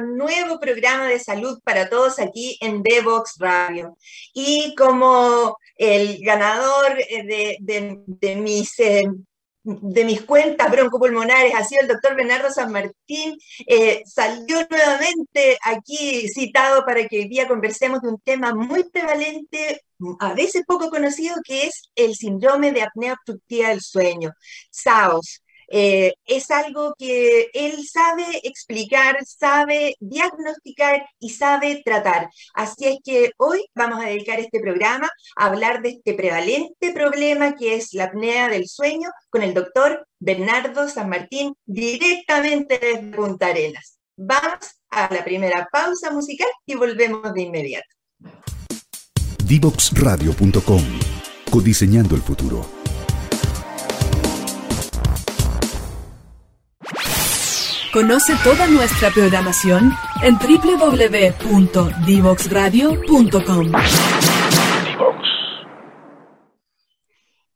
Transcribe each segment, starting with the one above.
nuevo programa de salud para todos aquí en Devox Radio. Y como el ganador eh, de, mis... Eh, de mis cuentas broncopulmonares ha sido el doctor Bernardo San Martín, eh, salió nuevamente aquí citado para que hoy día conversemos de un tema muy prevalente, a veces poco conocido, que es el síndrome de apnea obstructiva del sueño, SAOS. Eh, es algo que él sabe explicar, sabe diagnosticar y sabe tratar. Así es que hoy vamos a dedicar este programa a hablar de este prevalente problema que es la apnea del sueño con el doctor Bernardo San Martín directamente desde Punta Arenas. Vamos a la primera pausa musical y volvemos de inmediato. Divoxradio.com Codiseñando el futuro. Conoce toda nuestra programación en www.divoxradio.com.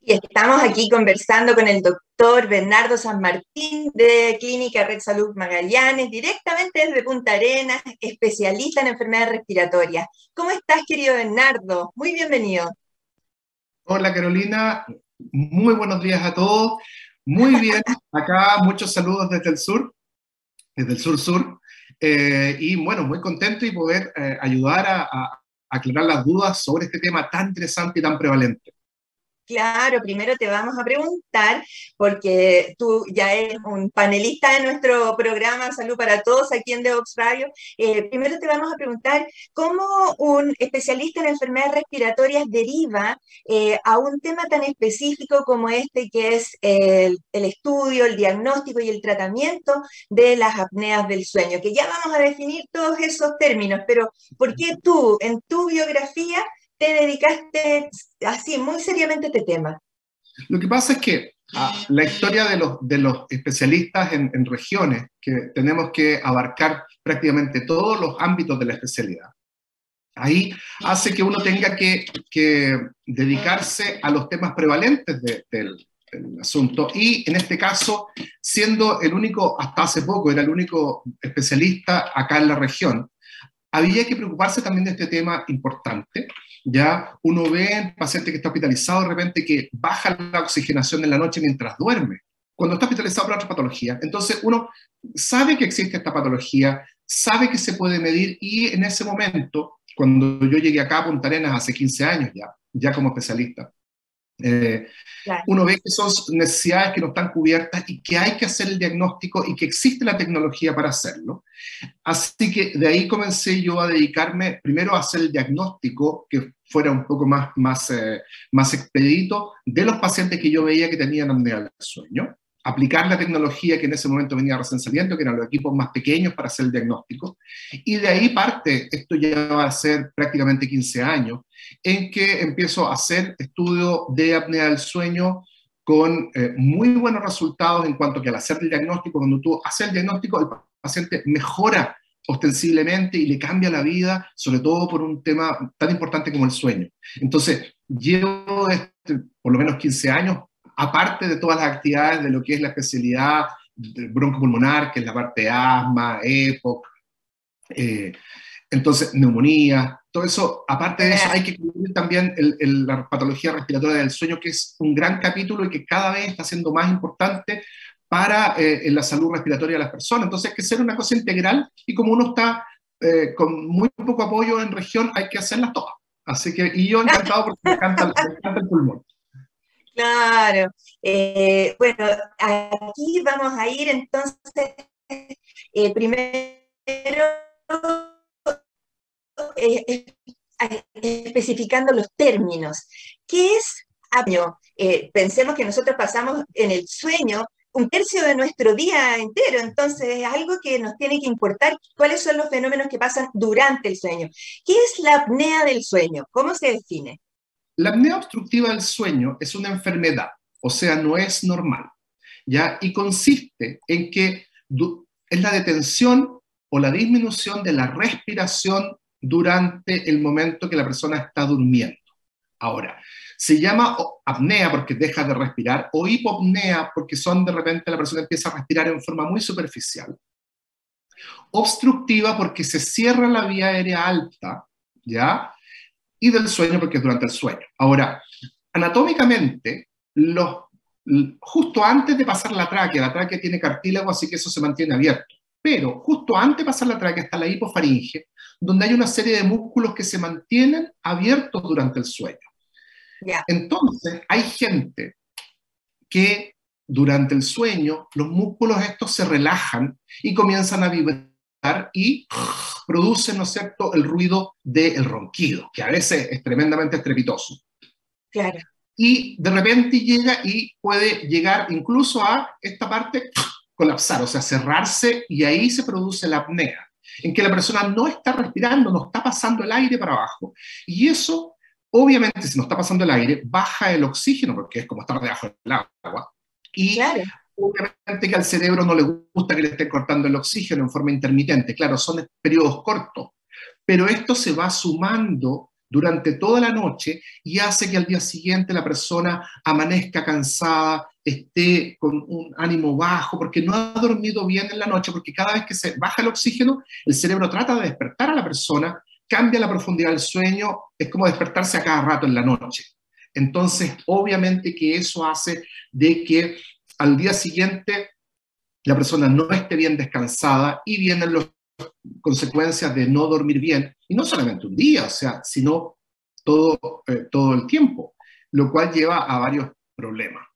Y estamos aquí conversando con el doctor Bernardo San Martín de Clínica Red Salud Magallanes, directamente desde Punta Arenas, especialista en enfermedades respiratorias. ¿Cómo estás, querido Bernardo? Muy bienvenido. Hola, Carolina. Muy buenos días a todos. Muy bien, acá muchos saludos desde el sur desde el sur-sur. Eh, y bueno, muy contento y poder eh, ayudar a aclarar las dudas sobre este tema tan interesante y tan prevalente. Claro, primero te vamos a preguntar, porque tú ya eres un panelista de nuestro programa Salud para Todos aquí en Devox Radio. Eh, primero te vamos a preguntar cómo un especialista en enfermedades respiratorias deriva eh, a un tema tan específico como este, que es el, el, estudio, el diagnóstico y el tratamiento de las apneas del sueño, que ya vamos a definir todos esos términos, pero ¿por qué tú en tu biografía te dedicaste así muy seriamente a este tema? Lo que pasa es que ah, la historia de los, de los especialistas en, regiones, que tenemos que abarcar prácticamente todos los ámbitos de la especialidad, ahí hace que uno tenga que, que dedicarse a los temas prevalentes del, del, asunto. Y en este caso, siendo el único, hasta hace poco, era el único especialista acá en la región, había que preocuparse también de este tema importante, ya uno ve en paciente que está hospitalizado de repente que baja la oxigenación en la noche mientras duerme, cuando está hospitalizado por otra patología. Entonces uno sabe que existe esta patología, sabe que se puede medir y en ese momento, cuando yo llegué acá a Punta Arenas hace 15 años ya, ya como especialista, eh, uno ve que son necesidades que no están cubiertas y que hay que hacer el diagnóstico y que existe la tecnología para hacerlo. Así que de ahí comencé yo a dedicarme primero a hacer el diagnóstico que fuera un poco más, más, eh, más expedito de los pacientes que yo veía que tenían apnea del sueño aplicar la tecnología que en ese momento venía recién saliendo, que eran los equipos más pequeños para hacer el diagnóstico. Y de ahí parte, esto ya va a ser prácticamente 15 años, en que empiezo a hacer estudio de apnea del sueño con eh, muy buenos resultados en cuanto que al hacer el diagnóstico, cuando tú haces el diagnóstico, el paciente mejora ostensiblemente y le cambia la vida, sobre todo por un tema tan importante como el sueño. Entonces, llevo este, por lo menos 15 años aparte de todas las actividades de lo que es la especialidad broncopulmonar, que es la parte de asma, EPOC, eh, entonces neumonía, todo eso, aparte de eso hay que incluir también la patología respiratoria del sueño, que es un gran capítulo y que cada vez está siendo más importante para eh, la salud respiratoria de las personas. Entonces hay que ser una cosa integral y como uno está eh, con muy poco apoyo en región, hay que hacerlas todas. Así que, y yo encantado porque me me encanta el pulmón. Claro. Eh, bueno, aquí vamos a ir entonces eh, primero eh, especificando los términos. ¿Qué es apneo? pensemos que nosotros pasamos en el sueño un tercio de nuestro día entero, entonces es algo que nos tiene que importar cuáles son los fenómenos que pasan durante el sueño. ¿Qué es la apnea del sueño? ¿Cómo se define? La apnea obstructiva del sueño es una enfermedad, o sea, no es normal, ¿ya? Y consiste en que es la detención o la disminución de la respiración durante el momento que la persona está durmiendo. Ahora, se llama apnea porque deja de respirar o hipopnea porque son de repente la persona empieza a respirar en forma muy superficial. Obstructiva porque se cierra la vía aérea alta, ¿ya? Y del sueño porque es durante el sueño. Ahora, anatómicamente, los, justo antes de pasar la tráquea, la tráquea tiene cartílago, así que eso se mantiene abierto. Pero justo antes de pasar la tráquea está la hipofaringe, donde hay una serie de músculos que se mantienen abiertos durante el sueño. Entonces, hay gente que durante el sueño los músculos estos se relajan y comienzan a vibrar y producen, ¿no es cierto?, el ruido del ronquido, que a veces es tremendamente estrepitoso. Claro. Y de repente llega y puede llegar incluso a esta parte colapsar, o sea, cerrarse y ahí se produce la apnea, en que la persona no está respirando, no está pasando el aire para abajo. Y eso Obviamente, si no está pasando el aire, baja el oxígeno, porque es como estar debajo del agua. Y obviamente que al cerebro no le gusta que le estén cortando el oxígeno en forma intermitente. Claro, son periodos cortos, pero esto se va sumando durante toda la noche y hace que al día siguiente la persona amanezca cansada, esté con un ánimo bajo, porque no ha dormido bien en la noche, porque cada vez que se baja el oxígeno, el cerebro trata de despertar a la persona cambia la profundidad del sueño, es como despertarse a cada rato en la noche. Entonces, obviamente que eso hace de que al día siguiente la persona no esté bien descansada y vienen las consecuencias de no dormir bien, y no solamente un día, o sea, sino todo, eh, todo el tiempo, lo cual lleva a varios problemas.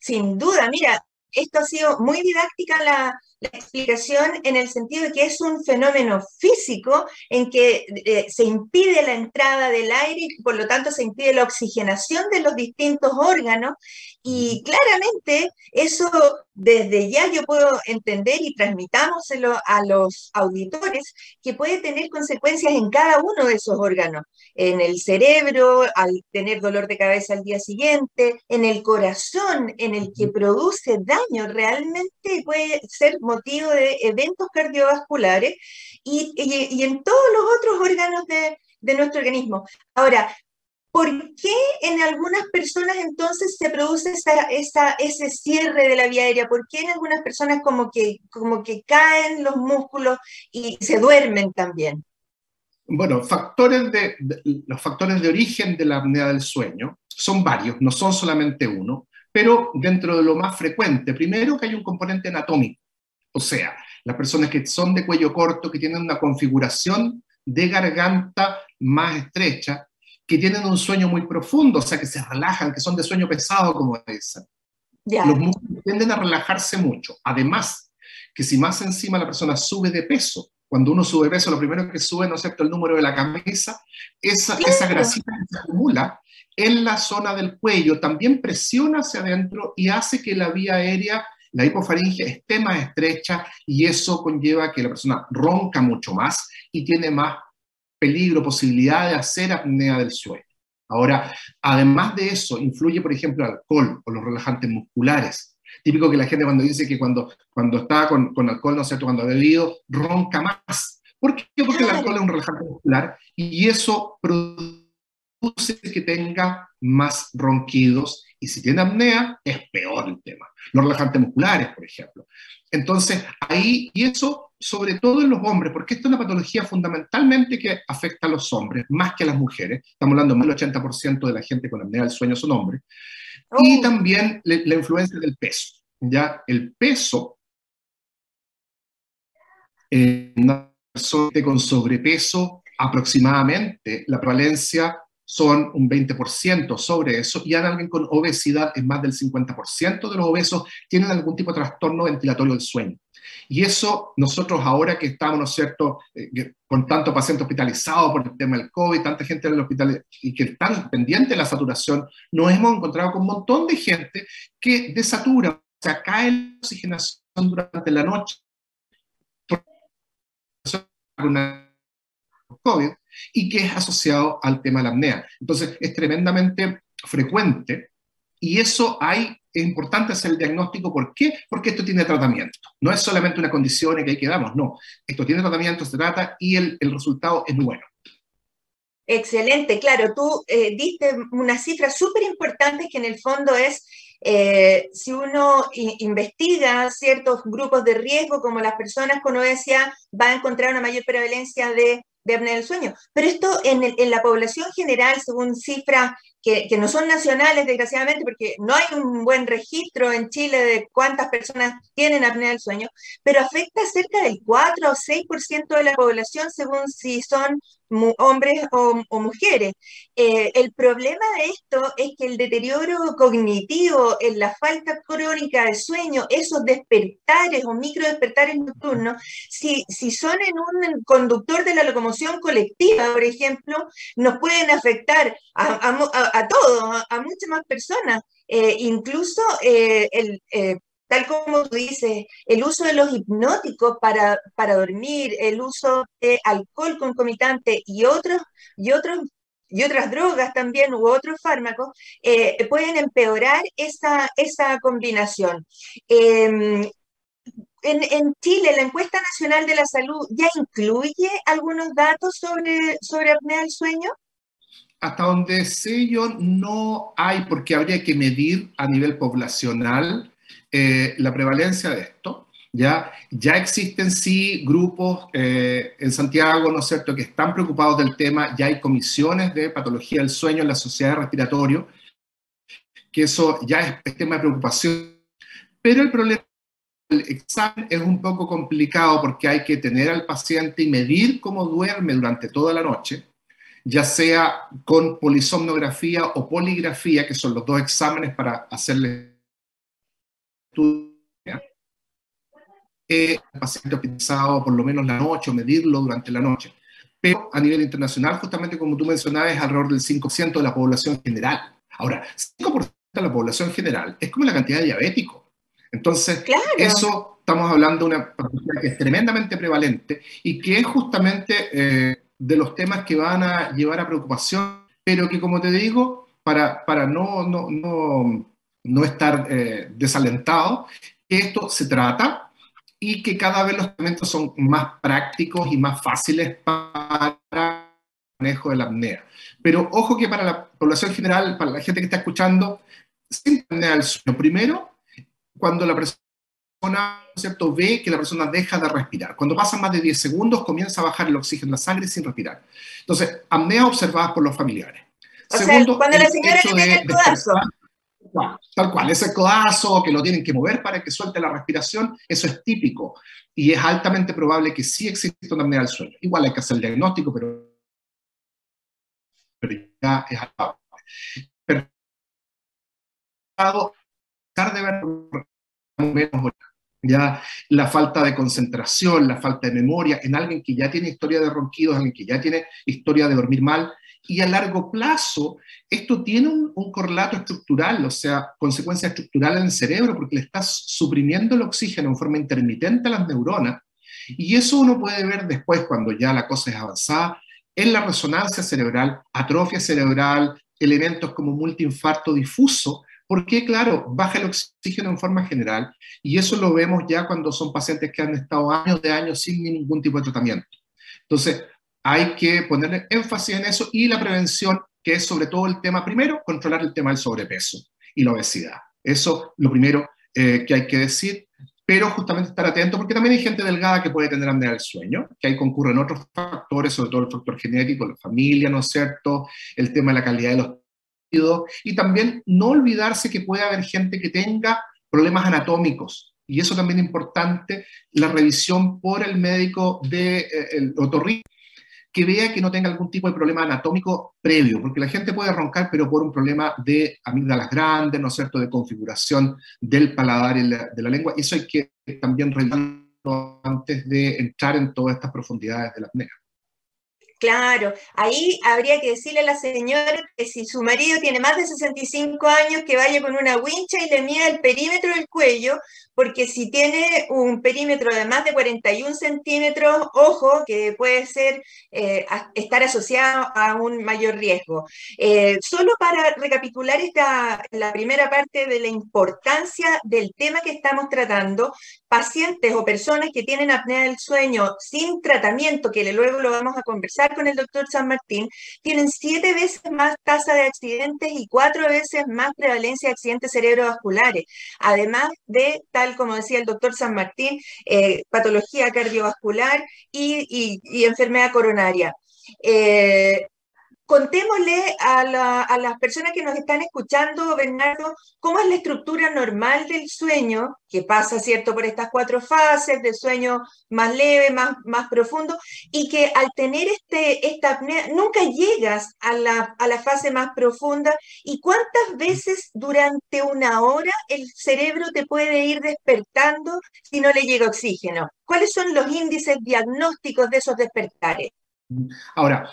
Sin duda, mira, esto ha sido muy didáctica la, la explicación en el sentido de que es un fenómeno físico en que eh, se impide la entrada del aire y por lo tanto se impide la oxigenación de los distintos órganos. Y claramente eso desde ya yo puedo entender y transmitámoselo a los auditores que puede tener consecuencias en cada uno de esos órganos, en el cerebro, al tener dolor de cabeza al día siguiente, en el corazón, en el que produce daño, realmente puede ser motivo de eventos cardiovasculares y, en todos los otros órganos de, de nuestro organismo. Ahora, ¿Por qué en algunas personas entonces se produce esa, ese cierre de la vía aérea? ¿Por qué en algunas personas como que, como que caen los músculos y se duermen también? Bueno, factores de, los factores de origen de la apnea del sueño son varios, no son solamente uno, pero dentro de lo más frecuente, primero que hay un componente anatómico, o sea, las personas que son de cuello corto, que tienen una configuración de garganta más estrecha, que tienen un sueño muy profundo, o sea, que se relajan, que son de sueño pesado, como dicen. Los músculos tienden a relajarse mucho. Además, que si más encima la persona sube de peso, cuando uno sube de peso, lo primero que sube, ¿no es cierto?, el número de la camisa, esa, esa grasita que se acumula en la zona del cuello también presiona hacia adentro y hace que la vía aérea, la hipofaringe, esté más estrecha y eso conlleva que la persona ronca mucho más y tiene más peligro, posibilidad de hacer apnea del sueño. Ahora, además de eso, influye, por ejemplo, el alcohol o los relajantes musculares. Típico que la gente cuando dice que cuando, cuando está con, con alcohol, ¿no es cierto?, cuando ha bebido, ronca más. ¿Por qué? Porque el alcohol es un relajante muscular y eso produce que tenga más ronquidos y si tiene apnea es peor el tema. Los relajantes musculares, por ejemplo. Entonces, ahí, y eso sobre todo en los hombres, porque esta es una patología fundamentalmente que afecta a los hombres, más que a las mujeres. Estamos hablando más del 80% de la gente con apnea del sueño son hombres. Y oh. también la, influencia del peso. Ya el peso en una persona con sobrepeso, aproximadamente la prevalencia son un 20% sobre eso, y en alguien con obesidad es más del 50% de los obesos tienen algún tipo de trastorno ventilatorio del sueño. Y eso nosotros ahora que estamos, ¿no es cierto?, eh, con tanto paciente hospitalizado por el tema del COVID, tanta gente en el hospital y que están pendientes de la saturación, nos hemos encontrado con un montón de gente que desatura, o sea, cae la oxigenación durante la noche una COVID y que es asociado al tema de la apnea. Entonces, es tremendamente frecuente Y eso hay, es importante hacer el diagnóstico. ¿Por qué? Porque esto tiene tratamiento. No es solamente una condición que ahí quedamos, no. Esto tiene tratamiento, se trata y el, el resultado es muy bueno. Excelente, claro, tú eh, diste una cifra súper importante que en el fondo es eh, si uno investiga ciertos grupos de riesgo, como las personas con obesidad, va a encontrar una mayor prevalencia de, de apnea del sueño. Pero esto en, en, la población general, según cifras que, que, no son nacionales, desgraciadamente, porque no hay un buen registro en Chile de cuántas personas tienen apnea del sueño, pero afecta cerca del 4 o 6% de la población según si son hombres o, mujeres. Eh, el problema de esto es que el deterioro cognitivo, en la falta crónica de sueño, esos despertares o micro despertares nocturnos, si, si son en un conductor de la locomoción colectiva, por ejemplo, nos pueden afectar a, a, a todos, a, muchas más personas. Eh, incluso eh, el, tal como tú dices, el uso de los hipnóticos para, para dormir, el uso de alcohol concomitante y otros, y otros y otras drogas también u otros fármacos eh, pueden empeorar esa, esa combinación. Eh, en, en, Chile, la encuesta nacional de la salud ya incluye algunos datos sobre, sobre apnea del sueño. Hasta donde sé yo, no hay, porque habría que medir a nivel poblacional eh, la prevalencia de esto. ¿ya? Ya existen sí grupos eh, en Santiago, ¿no es cierto?, que están preocupados del tema, ya hay comisiones de patología del sueño en la sociedad respiratorio, que eso ya es, es tema de preocupación, pero el problema del examen es un poco complicado porque hay que tener al paciente y medir cómo duerme durante toda la noche, ya sea con polisomnografía o poligrafía, que son los dos exámenes para hacerle eh, el paciente hospitalizado por lo menos la noche o medirlo durante la noche. Pero a nivel internacional, justamente como tú mencionabas, es alrededor del 5% de la población general. Ahora, 5% de la población general es como la cantidad de diabéticos. Entonces, claro. eso estamos hablando de una patología que es tremendamente prevalente y que es justamente eh, de los temas que van a llevar a preocupación, pero que, como te digo, para, para no, no, no, no estar eh, desalentado, que esto se trata y que cada vez los tratamientos son más prácticos y más fáciles para el manejo de la apnea. Pero ojo que para la población general, para la gente que está escuchando, sin apnea del sueño, primero, cuando la persona ¿cierto? ve que la persona deja de respirar. Cuando pasan más de 10 segundos, comienza a bajar el oxígeno en la sangre sin respirar. Entonces, apnea observadas por los familiares. O Segundo, sea, cuando la señora le pega el codazo. Tal cual, ese codazo que lo tienen que mover para que suelte la respiración, eso es típico y es altamente probable que sí exista una apnea del sueño. Igual hay que hacer el diagnóstico, pero, pero ya es. Pero de ver ya la falta de concentración, la falta de memoria en alguien que ya tiene historia de ronquidos, alguien que ya tiene historia de dormir mal, y a largo plazo esto tiene un, correlato estructural, o sea, consecuencia estructural en el cerebro, porque le estás suprimiendo el oxígeno en forma intermitente a las neuronas, y eso uno puede ver después cuando ya la cosa es avanzada, en la resonancia cerebral, atrofia cerebral, elementos como multiinfarto difuso, porque claro, baja el oxígeno en forma general, y eso lo vemos ya cuando son pacientes que han estado años de años sin ningún tipo de tratamiento. Entonces, hay que ponerle énfasis en eso y la prevención, que es sobre todo el tema, primero, controlar el tema del sobrepeso y la obesidad. Eso lo primero eh, que hay que decir, pero justamente estar atento porque también hay gente delgada que puede tener apnea del sueño, que ahí concurren otros factores, sobre todo el factor genético, la familia, ¿no es cierto? El tema de la calidad de los tejidos y también no olvidarse que puede haber gente que tenga problemas anatómicos, y eso también es importante, la revisión por el médico de eh, el otorrino que vea que no tenga algún tipo de problema anatómico previo, porque la gente puede roncar, pero por un problema de amígdalas grandes, ¿no es cierto?, de configuración del paladar y la, de la lengua. Eso hay que también revisarlo antes de entrar en todas estas profundidades de la apnea. Claro, ahí habría que decirle a la señora que si su marido tiene más de 65 años, que vaya con una wincha y le mida el perímetro del cuello, porque si tiene un perímetro de más de 41 centímetros, ojo, que puede ser eh, estar asociado a un mayor riesgo. Eh, solo para recapitular esta, la primera parte de la importancia del tema que estamos tratando, pacientes o personas que tienen apnea del sueño sin tratamiento, que luego lo vamos a conversar con el doctor San Martín, tienen siete veces más tasa de accidentes y cuatro veces más prevalencia de accidentes cerebrovasculares, además de, tal como decía el doctor San Martín, eh, patología cardiovascular y, enfermedad coronaria. Eh, contémosle a, las personas que nos están escuchando, Bernardo, cómo es la estructura normal del sueño, que pasa, ¿cierto?, por estas cuatro fases de sueño más leve, más, profundo, y que al tener este, esta apnea nunca llegas a la, a la fase más profunda. ¿Y cuántas veces durante una hora el cerebro te puede ir despertando si no le llega oxígeno? ¿Cuáles son los índices diagnósticos de esos despertares? Ahora,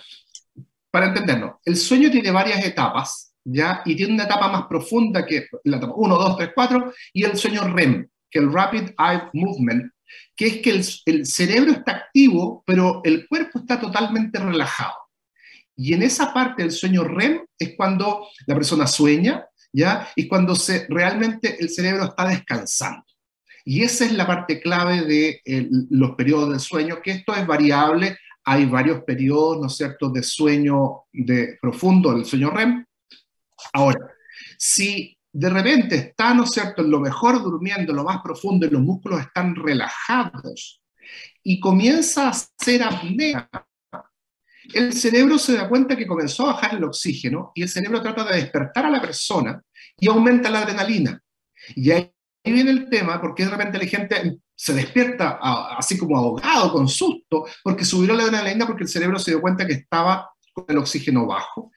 para entenderlo, el sueño tiene varias etapas, ¿ya? Y tiene una etapa más profunda que la etapa 1, 2, 3, 4, y el sueño REM, que el Rapid Eye Movement, que es que el, cerebro está activo, pero el cuerpo está totalmente relajado. Y en esa parte del sueño REM es cuando la persona sueña, ¿ya? Y cuando se, realmente el cerebro está descansando. Y esa es la parte clave de los periodos de sueño, que esto es variable hay varios periodos, ¿no es cierto?, de sueño de profundo, del sueño REM. Ahora, si de repente está, ¿no es cierto?, en lo mejor durmiendo, lo más profundo, y los músculos están relajados, y comienza a hacer apnea, el cerebro se da cuenta que comenzó a bajar el oxígeno y el cerebro trata de despertar a la persona y aumenta la adrenalina. Y ahí viene el tema, porque de repente la gente se despierta así como ahogado, con susto, porque subió la adrenalina porque el cerebro se dio cuenta que estaba con el oxígeno bajo.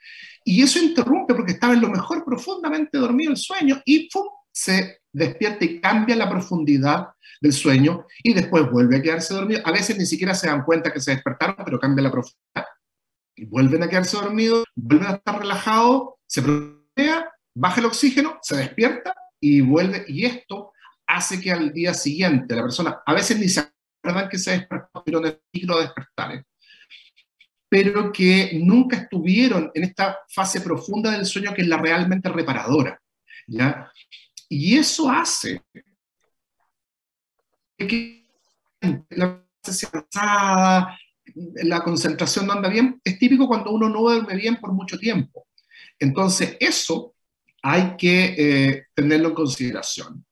Y eso interrumpe porque estaba en lo mejor profundamente dormido el sueño y se despierta y cambia la profundidad del sueño y después vuelve a quedarse dormido. A veces ni siquiera se dan cuenta que se despertaron, pero cambia la profundidad. Y vuelven a quedarse dormidos, vuelven a estar relajados, se protea, baja el oxígeno, se despierta y vuelve. Y esto hace que al día siguiente la persona, a veces ni se acuerdan que se despertó, pero el despertar, pero que nunca estuvieron en esta fase profunda del sueño que es la realmente reparadora. ¿ya? Y eso hace que la concentración no anda bien, es típico cuando uno no duerme bien por mucho tiempo. Entonces, eso hay que eh, tenerlo en consideración.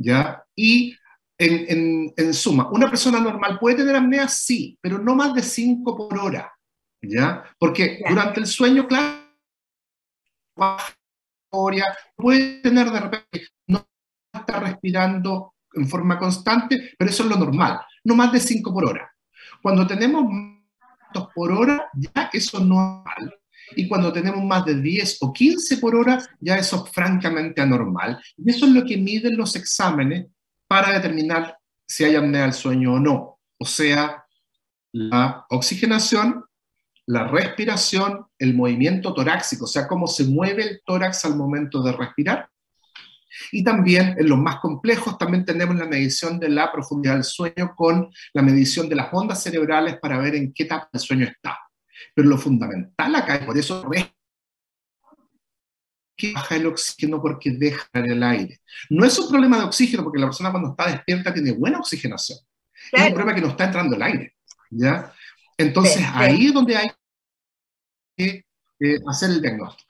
¿ya? Y en, en, suma, ¿una persona normal puede tener apnea? Sí, pero no más de 5 por hora, ¿ya? Porque durante el sueño, claro, puede tener de repente, no está respirando en forma constante, pero eso es lo normal, no más de 5 por hora. Cuando tenemos por hora, ya eso no es normal. Y cuando tenemos más de 10 o 15 por hora, ya eso es francamente anormal. Y eso es lo que miden los exámenes para determinar si hay apnea del sueño o no. O sea, la oxigenación, la respiración, el movimiento torácico, o sea, cómo se mueve el tórax al momento de respirar. Y también en los más complejos también tenemos la medición de la profundidad del sueño con la medición de las ondas cerebrales para ver en qué etapa del sueño está. Pero lo fundamental acá, es por eso que baja el oxígeno porque deja el aire. No es un problema de oxígeno porque la persona cuando está despierta tiene buena oxigenación. Es un problema que no está entrando el aire. ¿ya? Entonces ahí es donde hay que eh, hacer el diagnóstico.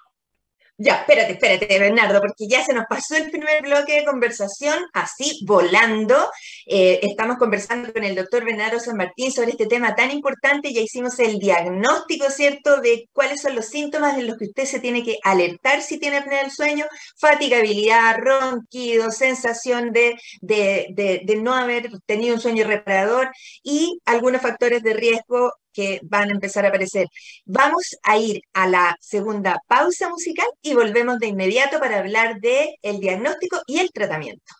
Ya, espérate, espérate, Bernardo, porque ya se nos pasó el primer bloque de conversación, así volando. Eh, estamos conversando con el doctor Bernardo San Martín sobre este tema tan importante. Ya hicimos el diagnóstico, ¿cierto?, de cuáles son los síntomas en los que usted se tiene que alertar si tiene apnea del sueño: fatigabilidad, ronquido, sensación de, de, de no haber tenido un sueño reparador y algunos factores de riesgo que van a empezar a aparecer. Vamos a ir a la segunda pausa musical y volvemos de inmediato para hablar de el diagnóstico y el tratamiento.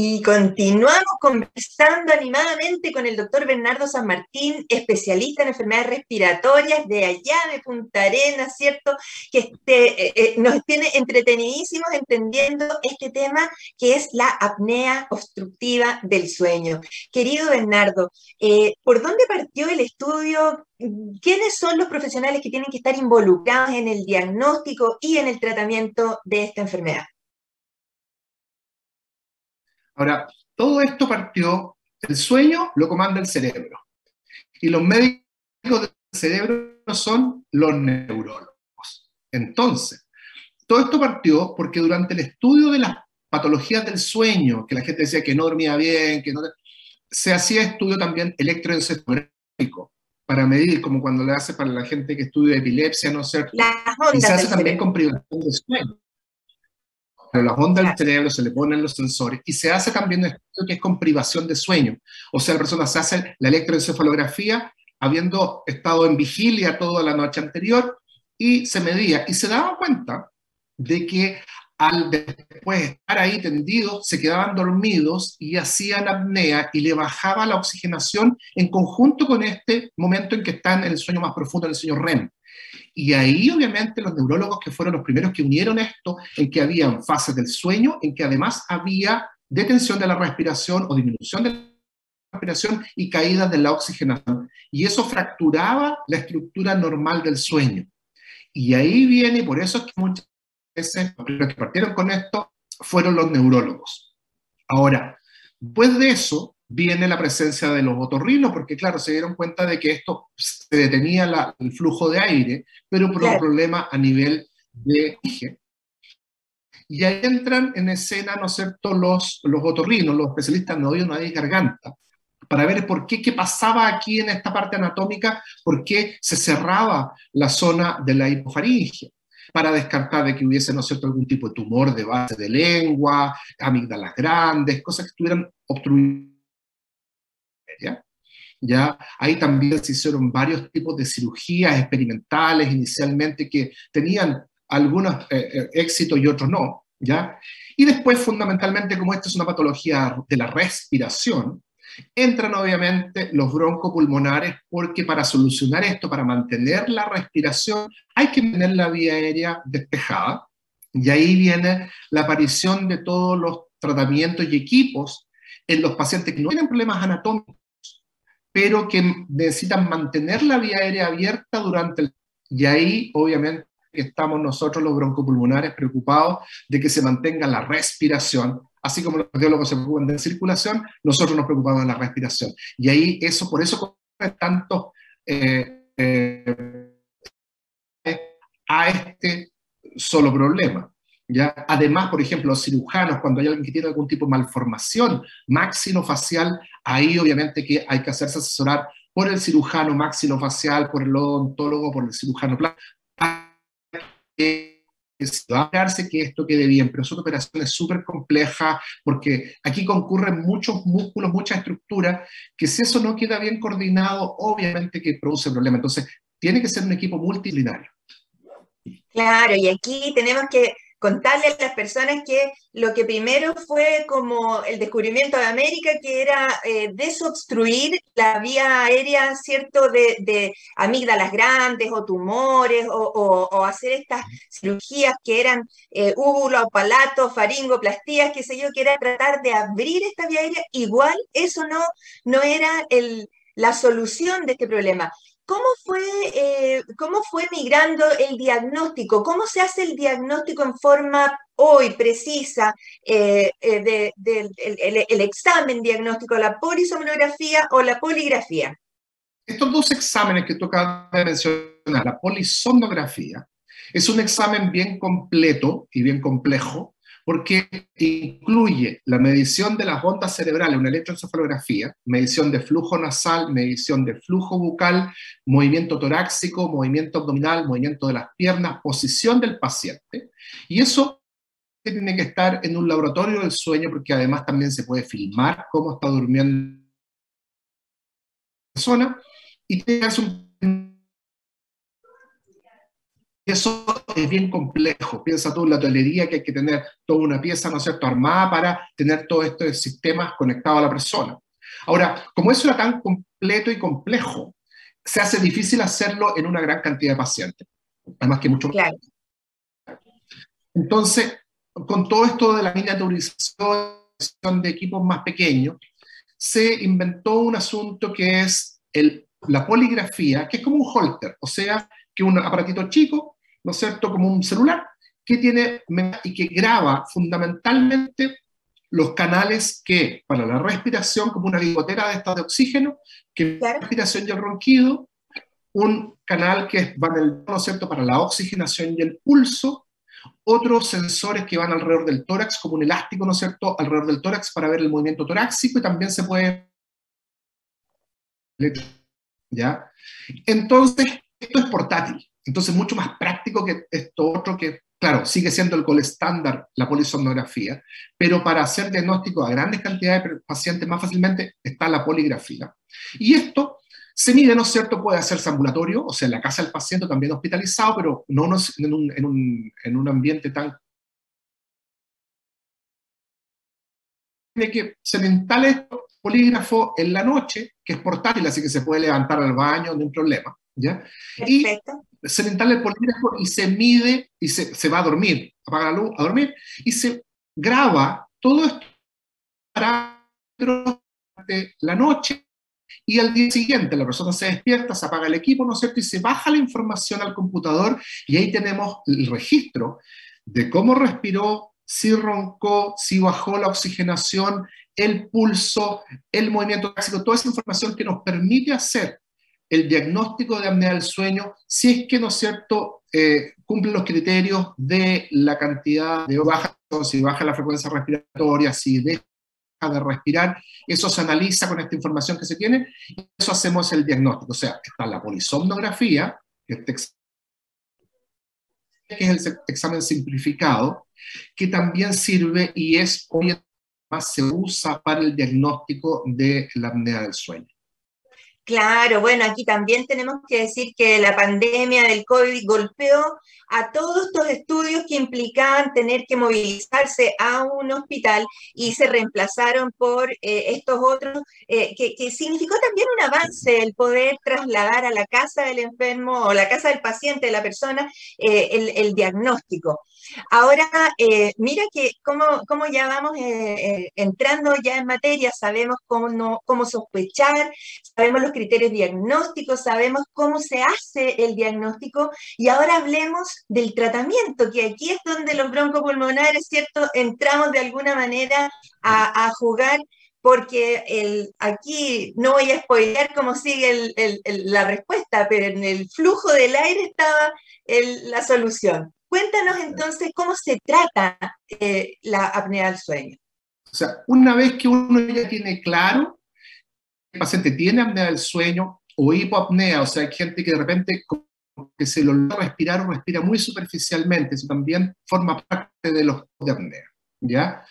Y continuamos conversando animadamente con el doctor Bernardo San Martín, especialista en enfermedades respiratorias de allá de Punta Arenas, ¿cierto? Que este, eh, eh, nos tiene entretenidísimos entendiendo este tema que es la apnea obstructiva del sueño. Querido Bernardo, eh, ¿por dónde partió el estudio? ¿Quiénes son los profesionales que tienen que estar involucrados en el diagnóstico y en el tratamiento de esta enfermedad? Ahora, todo esto partió, el sueño lo comanda el cerebro. Y los médicos del cerebro son los neurólogos. Entonces, todo esto partió porque durante el estudio de las patologías del sueño, que la gente decía que no dormía bien, que no... Se hacía estudio también electroencefalográfico para medir, como cuando le hace para la gente que estudia epilepsia, ¿no sé. Y se hace también con privación de sueño pero las ondas del cerebro se le ponen los sensores y se hace también esto que es con privación de sueño. O sea, la persona se hace la electroencefalografía habiendo estado en vigilia toda la noche anterior y se medía y se daba cuenta de que al después estar ahí tendidos, se quedaban dormidos y hacían apnea y le bajaba la oxigenación en conjunto con este momento en que están en el sueño más profundo, en el sueño REM. Y ahí obviamente los neurólogos que fueron los primeros que unieron esto, en que había fases del sueño, en que además había detención de la respiración o disminución de la respiración y caída de la oxigenación. Y eso fracturaba la estructura normal del sueño. Y ahí viene, y por eso es que muchas veces los que partieron con esto fueron los neurólogos. Ahora, después de eso, viene la presencia de los otorrinos, porque claro, se dieron cuenta de que esto se detenía el flujo de aire, pero por un problema a nivel de Y ahí entran en escena, ¿no es cierto?, los, los otorrinos, los especialistas en oído, nariz y garganta, para ver por qué, qué pasaba aquí en esta parte anatómica, por qué se cerraba la zona de la hipofaringe para descartar de que hubiese, ¿no es cierto?, algún tipo de tumor de base de lengua, amígdalas grandes, cosas que estuvieran obstruidas ¿ya? Ahí también se hicieron varios tipos de cirugías experimentales inicialmente que tenían algunos eh, eh, éxitos y otros no, ¿ya? Y después, fundamentalmente, como esta es una patología de la respiración, entran obviamente los broncopulmonares porque para solucionar esto, para mantener la respiración, hay que tener la vía aérea despejada. Y ahí viene la aparición de todos los tratamientos y equipos en los pacientes que no tienen problemas anatómicos, pero que necesitan mantener la vía aérea abierta durante el... Y ahí, obviamente, estamos nosotros los broncopulmonares preocupados de que se mantenga la respiración, así como los biólogos se preocupan de la circulación, nosotros nos preocupamos de la respiración. Y ahí eso, por eso tanto eh, eh, a este solo problema. ¿Ya? Además, por ejemplo, los cirujanos, cuando hay alguien que tiene algún tipo de malformación maxilofacial, ahí obviamente que hay que hacerse asesorar por el cirujano maxilofacial, por el odontólogo, por el cirujano para que que esto quede bien, pero es una operación súper compleja porque aquí concurren muchos músculos, mucha estructura, que si eso no queda bien coordinado, obviamente que produce problemas. Entonces, tiene que ser un equipo multidisciplinario. Claro, y aquí tenemos que contarle a las personas que lo que primero fue como el descubrimiento de América, que era eh, desobstruir la vía aérea, ¿cierto?, de, amígdalas grandes o tumores, o, hacer estas cirugías que eran eh, úvulo, palato, faringoplastías, qué sé yo, que era tratar de abrir esta vía aérea. Igual eso no, no era el, la solución de este problema. ¿Cómo fue, eh, ¿Cómo fue migrando el diagnóstico? ¿Cómo se hace el diagnóstico en forma hoy precisa del eh, eh, el, examen diagnóstico, la polisomnografía o la poligrafía? Estos dos exámenes que tú acabas de mencionar, la polisomnografía, es un examen bien completo y bien complejo porque incluye la medición de las ondas cerebrales, una electroencefalografía, medición de flujo nasal, medición de flujo bucal, movimiento torácico, movimiento abdominal, movimiento de las piernas, posición del paciente. Y eso tiene que estar en un laboratorio del sueño porque además también se puede filmar cómo está durmiendo la persona y tiene que un eso es bien complejo. Piensa tú en la hotelería que hay que tener toda una pieza, ¿no es cierto?, armada para tener todos estos sistemas conectados a la persona. Ahora, como eso era tan completo y complejo, se hace difícil hacerlo en una gran cantidad de pacientes. Además que mucho Claro. Entonces, con todo esto de la miniaturización de equipos más pequeños, se inventó un asunto que es el, la poligrafía, que es como un holter, o sea, que un aparatito chico, ¿no es cierto?, como un celular, que tiene y que graba fundamentalmente los canales que, para la respiración, como una bigotera de estas de oxígeno, que Claro. la respiración y el ronquido, un canal que va en el, ¿no es cierto?, para la oxigenación y el pulso, otros sensores que van alrededor del tórax, como un elástico, ¿no es cierto?, alrededor del tórax para ver el movimiento torácico y también se puede... ¿Ya? Entonces, esto es portátil, entonces mucho más práctico que esto otro que, claro, sigue siendo el gol estándar, la polisomnografía, pero para hacer diagnóstico a grandes cantidades de pacientes más fácilmente está la poligrafía. Y esto se mide, ¿no es cierto? Puede hacerse ambulatorio, o sea, en la casa del paciente también hospitalizado, pero no en, un, en, un, en un ambiente tan... Tiene que se polígrafo en la noche, que es portátil, así que se puede levantar al baño, no hay problema, ¿ya? Y Perfecto. Se le instala el polígrafo y se mide y se, se va a dormir, apaga la luz, a dormir, y se graba todo esto durante la noche y al día siguiente la persona se despierta, se apaga el equipo, ¿no es cierto? Y se baja la información al computador y ahí tenemos el registro de cómo respiró, si roncó, si bajó la oxigenación, el pulso, el movimiento toda esa información que nos permite hacer el diagnóstico de apnea del sueño, si es que, ¿no es cierto?, eh, cumple los criterios de la cantidad de baja, si baja la frecuencia respiratoria, si deja de respirar, eso se analiza con esta información que se tiene, y eso hacemos el diagnóstico. O sea, está la polisomnografía, que este que es el examen simplificado, que también sirve y es hoy más se usa para el diagnóstico de la apnea del sueño. Claro, bueno, aquí también tenemos que decir que la pandemia del COVID golpeó a todos estos estudios que implicaban tener que movilizarse a un hospital y se reemplazaron por eh, estos otros, eh, que, que significó también un avance el poder trasladar a la casa del enfermo o la casa del paciente, de la persona, eh, el, diagnóstico. Ahora, mira que cómo, cómo ya vamos entrando ya en materia, sabemos cómo, no, cómo sospechar, sabemos los criterios diagnósticos, sabemos cómo se hace el diagnóstico y ahora hablemos del tratamiento, que aquí es donde los broncopulmonares, ¿cierto? Entramos de alguna manera a, jugar porque el, aquí no voy a spoilear cómo sigue la respuesta, pero en el flujo del aire estaba la solución. Cuéntanos entonces cómo se trata eh, la apnea del sueño. O sea, una vez que uno ya tiene claro paciente tiene apnea del sueño o hipoapnea, o sea, hay gente que de repente que se lo logra respirar o respira muy superficialmente, eso también forma parte de los de apnea, ¿ya?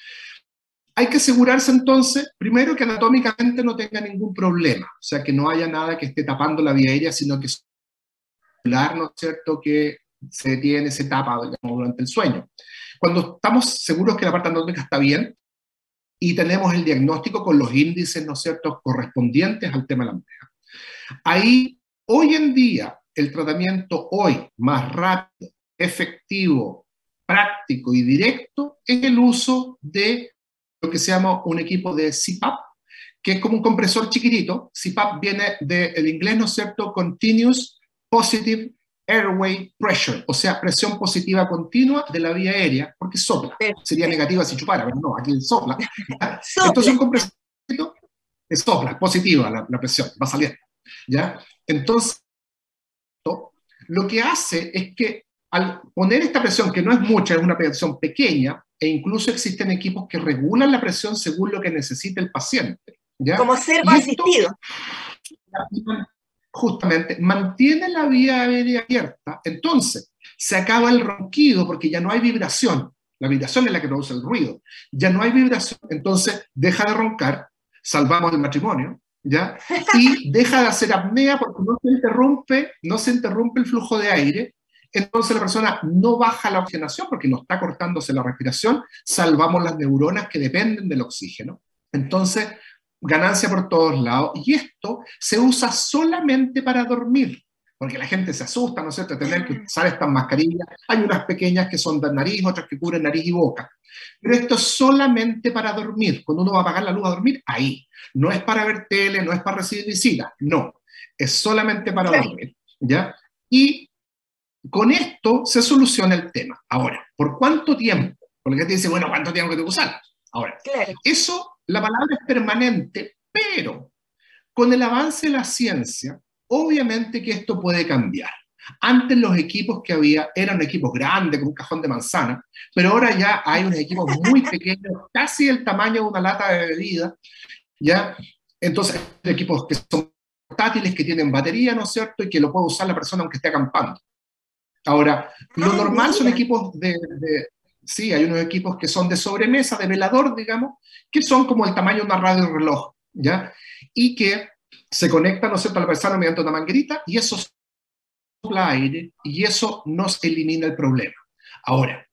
Hay que asegurarse entonces, primero, que anatómicamente no tenga ningún problema, o sea, que no haya nada que esté tapando la vía aérea, sino que ¿no es cierto?, que se detiene, se tapa durante el sueño. Cuando estamos seguros que la parte anatómica está bien y tenemos el diagnóstico con los índices, ¿no es cierto?, correspondientes al tema de la apnea. Ahí, hoy en día, el tratamiento hoy más rápido, efectivo, práctico y directo es el uso de lo que se llama un equipo de CPAP, que es como un compresor chiquitito. CPAP viene del inglés, ¿no es cierto?, Continuous Positive Airway Pressure, o sea, presión positiva continua de la vía aérea, porque sopla. Perfecto. Sería negativa si chupara, pero no, aquí sopla. sopla. Entonces un compresor es sopla, positiva la, la, presión, va saliendo. ¿ya? Entonces, lo que hace es que al poner esta presión, que no es mucha, es una presión pequeña, e incluso existen equipos que regulan la presión según lo que necesite el paciente. ¿ya? Como servo asistido justamente mantiene la vía aérea abierta, entonces se acaba el ronquido porque ya no hay vibración. La vibración es la que produce el ruido. Ya no hay vibración, entonces deja de roncar, salvamos el matrimonio, ¿ya? Y deja de hacer apnea porque no se interrumpe, no se interrumpe el flujo de aire, entonces la persona no baja la oxigenación porque no está cortándose la respiración, salvamos las neuronas que dependen del oxígeno. Entonces, ganancia por todos lados. Y esto se usa solamente para dormir, porque la gente se asusta, ¿no es cierto?, de tener que usar estas mascarillas. Hay unas pequeñas que son de nariz, otras que cubren nariz y boca. Pero esto es solamente para dormir. Cuando uno va a apagar la luz a dormir, ahí. No es para ver tele, no es para recibir visitas, no. Es solamente para dormir, ¿ya? Y con esto se soluciona el tema. Ahora, ¿por cuánto tiempo? Porque te dice, bueno, ¿cuánto tiempo que que usar? Ahora, eso, la palabra es permanente, pero con el avance de la ciencia, obviamente que esto puede cambiar. Antes los equipos que había eran equipos grandes, con un cajón de manzana, pero ahora ya hay unos equipos muy pequeños, casi el tamaño de una lata de bebida, ¿ya? Entonces, equipos que son portátiles, que tienen batería, ¿no es cierto? Y que lo puede usar la persona aunque esté acampando. Ahora, lo normal son equipos de, sí, hay unos equipos que son de sobremesa, de velador, digamos, que son como el tamaño de una radio reloj, ¿ya? Y que se conectan, ¿no es cierto?, a la persona mediante una manguerita y eso sopla aire y eso nos elimina el problema. Ahora,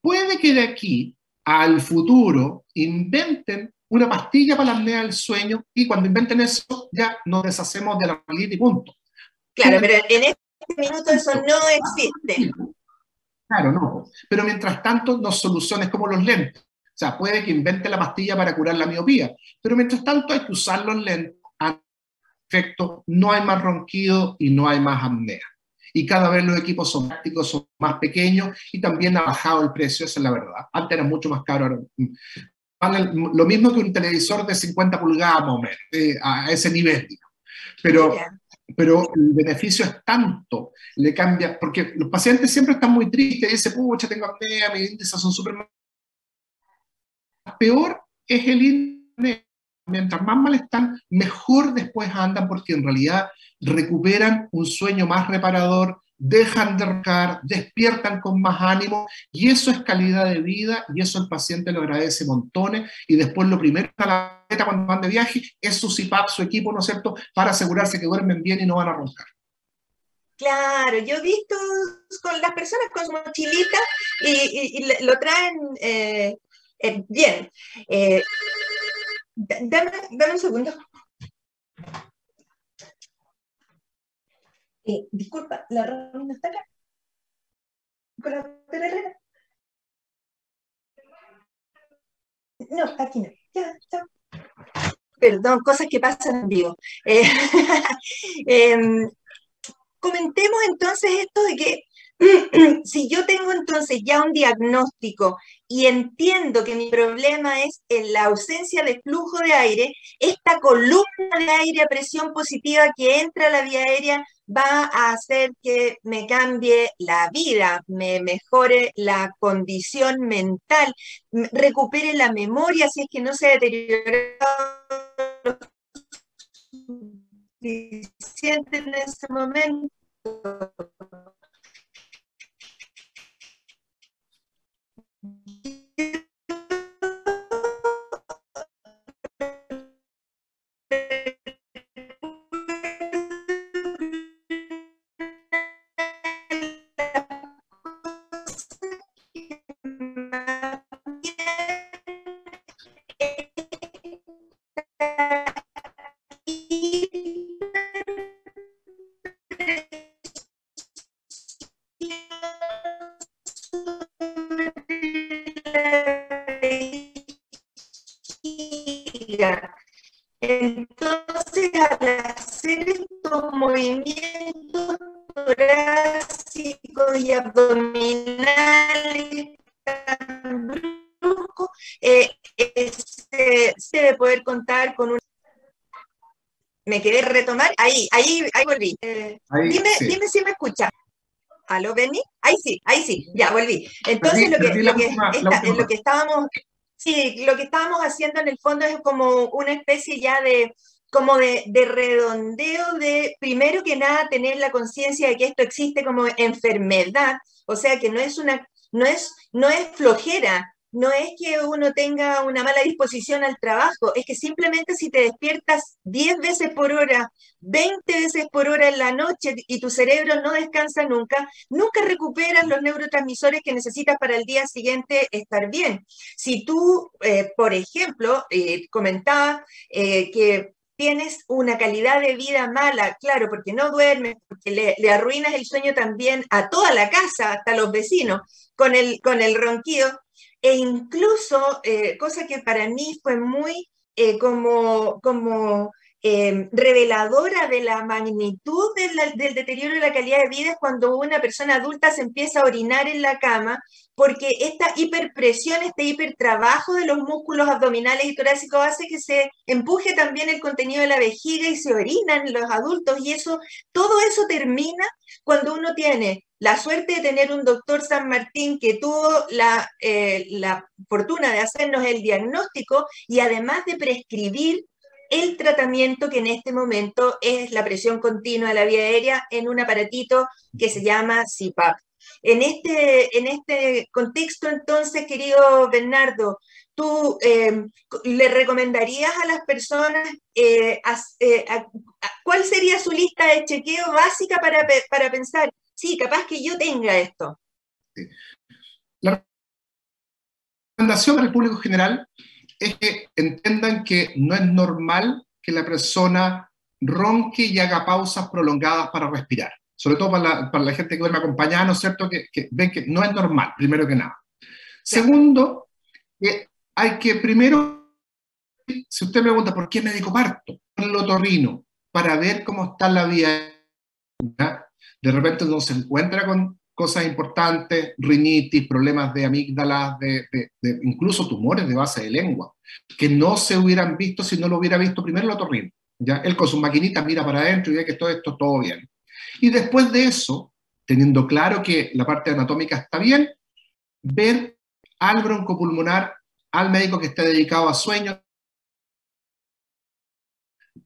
puede que de aquí al futuro inventen una pastilla para la apnea del sueño y cuando inventen eso ya nos deshacemos de la manguerita y punto. Claro, pero en este minuto eso no existe. Claro, no. Pero mientras tanto, no soluciones como los lentes. O sea, puede que invente la pastilla para curar la miopía, pero mientras tanto hay que usar los lentes. Efecto, no hay más ronquido y no hay más apnea. Y cada vez los equipos son prácticos, son más pequeños y también ha bajado el precio, esa es la verdad. Antes era mucho más caro. lo mismo que un televisor de 50 pulgadas, eh, a ese nivel. Pero, pero el beneficio es tanto, le cambia, porque los pacientes siempre están muy tristes, dicen, pucha, tengo apnea, mis índices son súper Peor es el índice, mientras más mal están, mejor después andan, porque en realidad recuperan un sueño más reparador, dejan de roncar, despiertan con más ánimo y eso es calidad de vida y eso el paciente lo agradece montones y después lo primero a la meta cuando van de viaje es su CIPAP, su equipo, ¿no es cierto?, para asegurarse que duermen bien y no van a roncar. Claro, yo he visto con las personas con su mochilita y, lo traen eh, eh, bien. Eh, dame un segundo. Eh, disculpa, ¿la reunión está acá? ¿Con la Herrera? No, aquí no. Ya, chao. Perdón, cosas que pasan en vivo. Eh, em, comentemos entonces esto de que si yo tengo entonces ya un diagnóstico y entiendo que mi problema es en la ausencia de flujo de aire, esta columna de aire a presión positiva que entra a la vía aérea va a hacer que me cambie la vida, me mejore la condición mental, recupere la memoria si es que no se ha deteriorado suficiente en ese momento Entonces, al hacer estos movimientos torácicos y abdominales tan bruscos, eh, eh, se, debe poder contar con un... Me quedé retomar, ahí, ahí, ahí volví. Eh, dime, dime si me escucha. ¿Aló, Benny? Ahí sí, ahí sí, ya volví. Entonces, lo que, lo que, lo que estábamos Lo que estábamos haciendo en el fondo es como una especie ya de como de, redondeo de, primero que nada, tener la conciencia de que esto existe como enfermedad, o sea, que no es una, no es, no es flojera, no es que uno tenga una mala disposición al trabajo, es que simplemente si te despiertas 10 veces por hora, 20 veces por hora en la noche y tu cerebro no descansa nunca, nunca recuperas los neurotransmisores que necesitas para el día siguiente estar bien. Si tú, eh, por ejemplo, eh, eh, que tienes una calidad de vida mala, claro, porque no duermes, porque le, le, arruinas el sueño también a toda la casa, hasta los vecinos, con el, con el ronquido, e incluso, eh, cosa que para mí fue muy eh, como, como eh, reveladora de la magnitud del deterioro de la calidad de vida es cuando una persona adulta se empieza a orinar en la cama, porque esta hiperpresión, este hipertrabajo de los músculos abdominales y torácicos hace que se empuje también el contenido de la vejiga y se orinan los adultos y eso, todo eso termina cuando uno tiene la suerte de tener un doctor San Martín que tuvo la, eh, la fortuna de hacernos el diagnóstico y además de prescribir el tratamiento que en este momento es la presión continua de la vía aérea en un aparatito que se llama CPAP. En este, en este contexto, entonces, querido Bernardo, ¿tú eh, le recomendarías a las personas eh, eh, cuál sería su lista de chequeo básica para, para, pensar, sí, capaz que yo tenga esto? La recomendación para el público general es que entiendan que no es normal que la persona ronque y haga pausas prolongadas para respirar. Sobre todo para la, gente que duerme acompañada, ¿no es cierto? Que, ven que no es normal, primero que nada. Segundo, que hay que primero, si usted me pregunta por qué médico parto, el otorrino, para ver cómo está la vía. De repente uno se encuentra con cosas importantes, rinitis, problemas de amígdalas, de, incluso tumores de base de lengua, que no se hubieran visto si no lo hubiera visto primero el otorrino. ¿ya? Él con su maquinita mira para adentro y ve que todo esto todo bien. Y después de eso, teniendo claro que la parte anatómica está bien, ver al broncopulmonar, al médico que esté dedicado a sueño,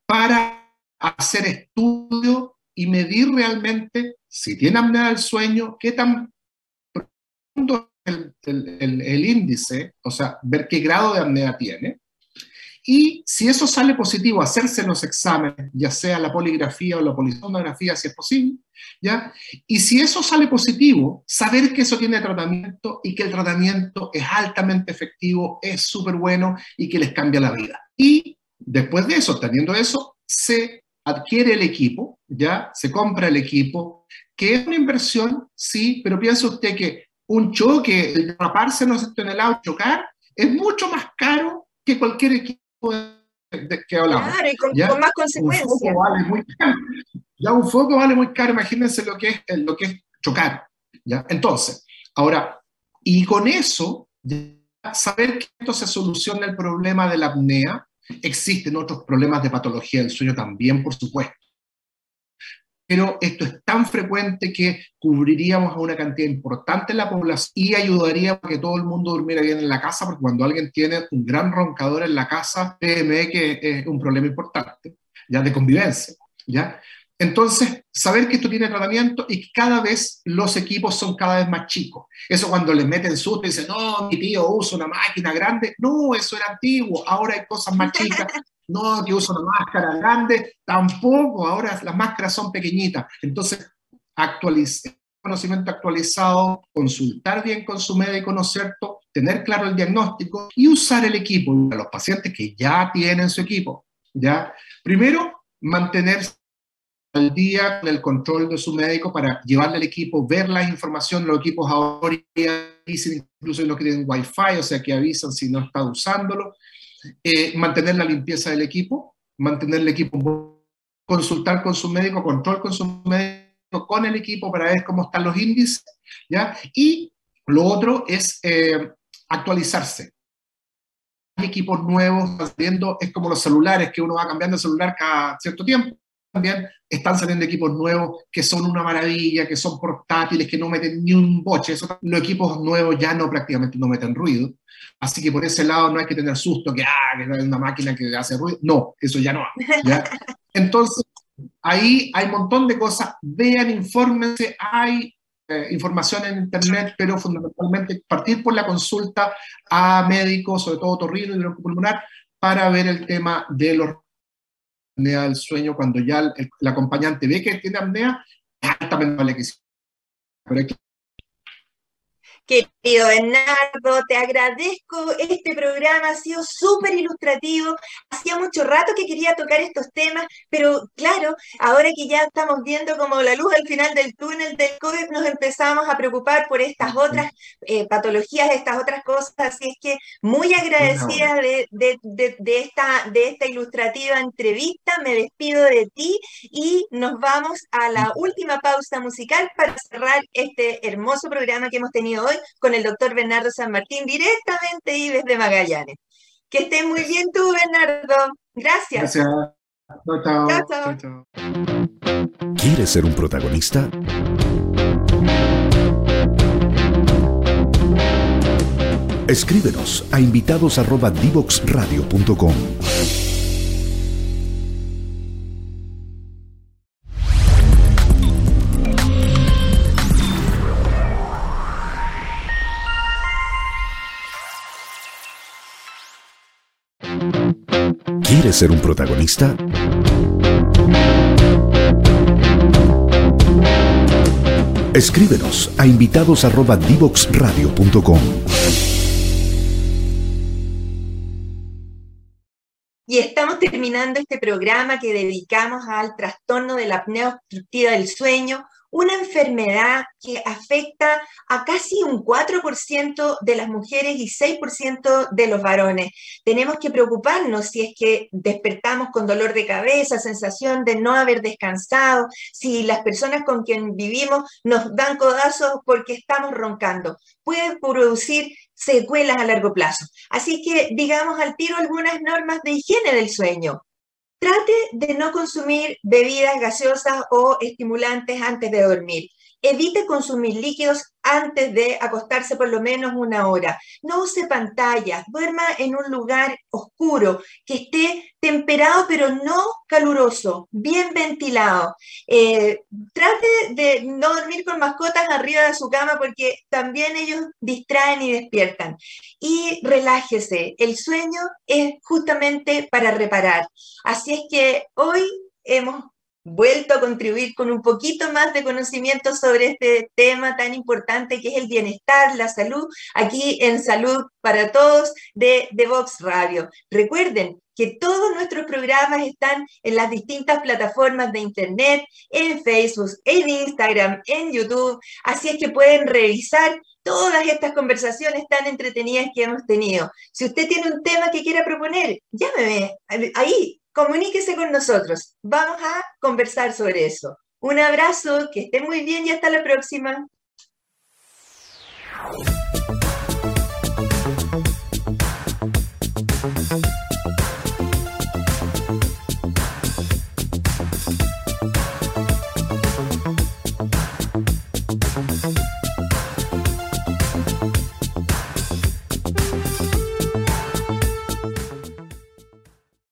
para hacer estudio y medir realmente si tiene apnea del sueño, qué tan profundo es el, índice, o sea, ver qué grado de apnea tiene. Y si eso sale positivo, hacerse los exámenes, ya sea la poligrafía o la polisonografía, si es posible, ¿ya? Y si eso sale positivo, saber que eso tiene tratamiento y que el tratamiento es altamente efectivo, es súper bueno y que les cambia la vida. Y después de eso, teniendo eso, se adquiere el equipo, ya se compra el equipo, que es una inversión, sí, pero piensa usted que un choque, el raparse no en el auto, chocar, es mucho más caro que cualquier equipo de, que hablamos. Claro, y con, más consecuencias. Un foco vale muy caro. Ya un foco vale muy caro, imagínense lo que es, lo que es chocar. ¿ya? Entonces, ahora, y con eso, saber que esto se soluciona el problema de la apnea, Existen otros problemas de patología del sueño también, por supuesto. Pero esto es tan frecuente que cubriríamos a una cantidad importante de la población y ayudaría a que todo el mundo durmiera bien en la casa, porque cuando alguien tiene un gran roncador en la casa, créeme que es un problema importante, ya de convivencia. ¿ya? Entonces, saber que esto tiene tratamiento y que cada vez los equipos son cada vez más chicos. Eso cuando les meten susto y dicen, no, mi tío usa una máquina grande. No, eso era antiguo, ahora hay cosas más chicas. No, que usa una máscara grande. Tampoco, ahora las máscaras son pequeñitas. Entonces, actualizar conocimiento actualizado, consultar bien con su médico, ¿no es cierto? Tener claro el diagnóstico y usar el equipo para los pacientes que ya tienen su equipo. ¿ya? Primero, mantenerse al día con el control de su médico para llevarle al equipo, ver la información, los equipos ahora dicen incluso los que tienen wifi, o sea que avisan si no está usándolo, eh, mantener la limpieza del equipo, mantener el equipo, consultar con su médico, control con su médico, con el equipo para ver cómo están los índices, ¿ya? Y lo otro es eh, actualizarse. Hay equipos nuevos es como los celulares, que uno va cambiando el celular cada cierto tiempo también están saliendo equipos nuevos que son una maravilla, que son portátiles, que no meten ni un boche. los equipos nuevos ya no prácticamente no meten ruido. Así que por ese lado no hay que tener susto que, ah, que una máquina que hace ruido. No, eso ya no. ¿ya? Entonces, ahí hay un montón de cosas. Vean, infórmense. Hay eh, información en Internet, pero fundamentalmente partir por la consulta a médicos, sobre todo otorrino y broncopulmonar, para ver el tema de los apnea del sueño cuando ya el, acompañante ve que tiene apnea, altamente vale que sí. Pero hay que Querido Bernardo, te agradezco. Este programa ha sido súper ilustrativo. Hacía mucho rato que quería tocar estos temas, pero claro, ahora que ya estamos viendo como la luz al final del túnel del COVID, nos empezamos a preocupar por estas otras eh, patologías, estas otras cosas. Así es que muy agradecida de, esta, de esta ilustrativa entrevista. Me despido de ti y nos vamos a la última pausa musical para cerrar este hermoso programa que hemos tenido hoy con el doctor Bernardo San Martín directamente y desde Magallanes. Que estés muy bien tú, Bernardo. Gracias. Gracias. Chao, chao. ¿Quieres ser un protagonista? Escríbenos a invitados@divoxradio.com. ¿Quieres ser un protagonista? Escríbenos a invitados@divoxradio.com. Y estamos terminando este programa que dedicamos al trastorno de la apnea obstructiva del sueño, una enfermedad que afecta a casi un 4% de las mujeres y 6% de los varones. Tenemos que preocuparnos si es que despertamos con dolor de cabeza, sensación de no haber descansado, si las personas con quien vivimos nos dan codazos porque estamos roncando. Puede producir secuelas a largo plazo. Así que digamos al tiro algunas normas de higiene del sueño. Trate de no consumir bebidas gaseosas o estimulantes antes de dormir. Evite consumir líquidos antes de acostarse por lo menos una hora. No use pantallas, duerma en un lugar oscuro, que esté temperado pero no caluroso, bien ventilado. Eh, trate de no dormir con mascotas arriba de su cama porque también ellos distraen y despiertan. Y relájese, el sueño es justamente para reparar. Así es que hoy hemos vuelto a contribuir con un poquito más de conocimiento sobre este tema tan importante que es el bienestar, la salud, aquí en Salud para Todos de, de Vox Radio. Recuerden que todos nuestros programas están en las distintas plataformas de Internet, en Facebook, en Instagram, en YouTube, así es que pueden revisar todas estas conversaciones tan entretenidas que hemos tenido. Si usted tiene un tema que quiera proponer, llámeme ahí, comuníquese con nosotros. Vamos a conversar sobre eso. Un abrazo, que esté muy bien y hasta la próxima.